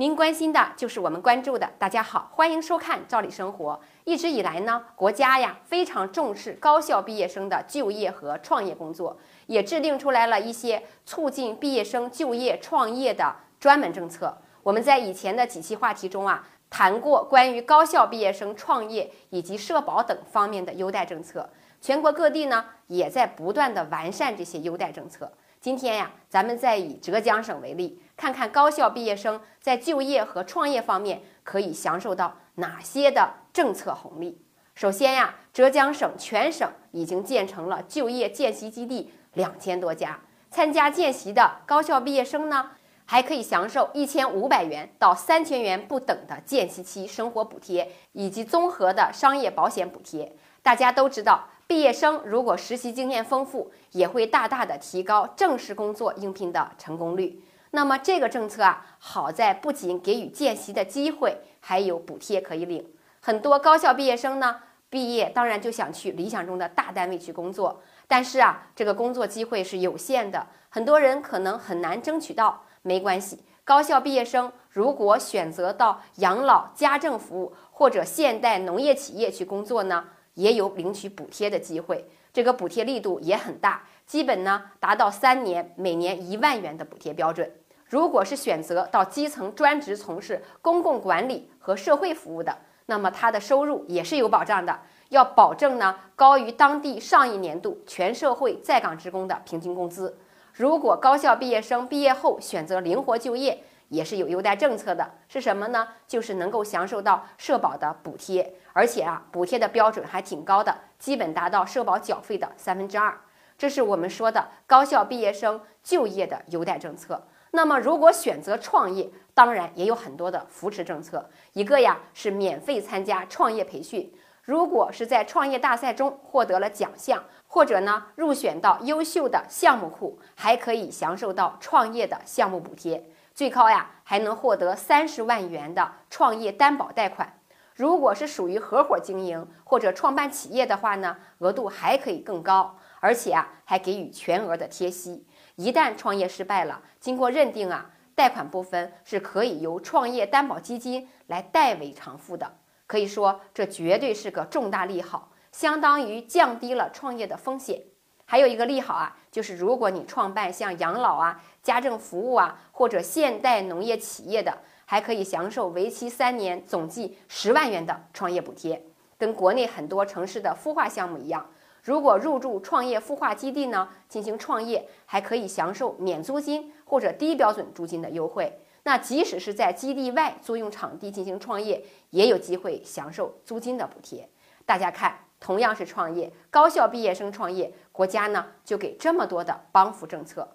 您关心的就是我们关注的。大家好，欢迎收看《赵理生活》。一直以来呢，国家呀非常重视高校毕业生的就业和创业工作，也制定出来了一些促进毕业生就业创业的专门政策。我们在以前的几期话题中啊，谈过关于高校毕业生创业以及社保等方面的优待政策。全国各地呢，也在不断的完善这些优待政策。今天呀，咱们再以浙江省为例，看看高校毕业生在就业和创业方面可以享受到哪些的政策红利。首先呀，浙江省全省已经建成了就业见习基地两千多家，参加见习的高校毕业生呢，还可以享受一千五百元到三千元不等的见习期生活补贴，以及综合的商业保险补贴。大家都知道。毕业生如果实习经验丰富，也会大大的提高正式工作应聘的成功率。那么这个政策啊，好在不仅给予见习的机会，还有补贴可以领。很多高校毕业生呢，毕业当然就想去理想中的大单位去工作，但是啊，这个工作机会是有限的，很多人可能很难争取到。没关系，高校毕业生如果选择到养老、家政服务或者现代农业企业去工作呢？也有领取补贴的机会，这个补贴力度也很大，基本呢达到三年每年一万元的补贴标准。如果是选择到基层专职从事公共管理和社会服务的，那么他的收入也是有保障的，要保证呢高于当地上一年度全社会在岗职工的平均工资。如果高校毕业生毕业后选择灵活就业，也是有优待政策的，是什么呢？就是能够享受到社保的补贴，而且啊，补贴的标准还挺高的，基本达到社保缴费的三分之二。这是我们说的高校毕业生就业的优待政策。那么，如果选择创业，当然也有很多的扶持政策。一个呀是免费参加创业培训，如果是在创业大赛中获得了奖项，或者呢入选到优秀的项目库，还可以享受到创业的项目补贴。最高呀，还能获得三十万元的创业担保贷款。如果是属于合伙经营或者创办企业的话呢，额度还可以更高，而且啊，还给予全额的贴息。一旦创业失败了，经过认定啊，贷款部分是可以由创业担保基金来代为偿付的。可以说，这绝对是个重大利好，相当于降低了创业的风险。还有一个利好啊，就是如果你创办像养老啊、家政服务啊或者现代农业企业的，还可以享受为期三年、总计十万元的创业补贴。跟国内很多城市的孵化项目一样，如果入驻创业孵化基地呢，进行创业还可以享受免租金或者低标准租金的优惠。那即使是在基地外租用场地进行创业，也有机会享受租金的补贴。大家看。同样是创业，高校毕业生创业，国家呢就给这么多的帮扶政策。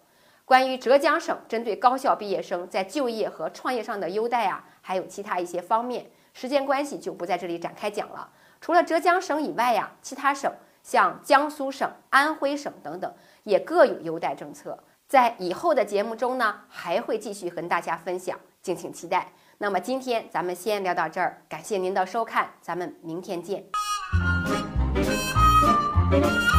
关于浙江省针对高校毕业生在就业和创业上的优待啊，还有其他一些方面，时间关系就不在这里展开讲了。除了浙江省以外呀，其他省像江苏省、安徽省等等，也各有优待政策。在以后的节目中呢，还会继续跟大家分享，敬请期待。那么今天咱们先聊到这儿，感谢您的收看，咱们明天见。Thank you.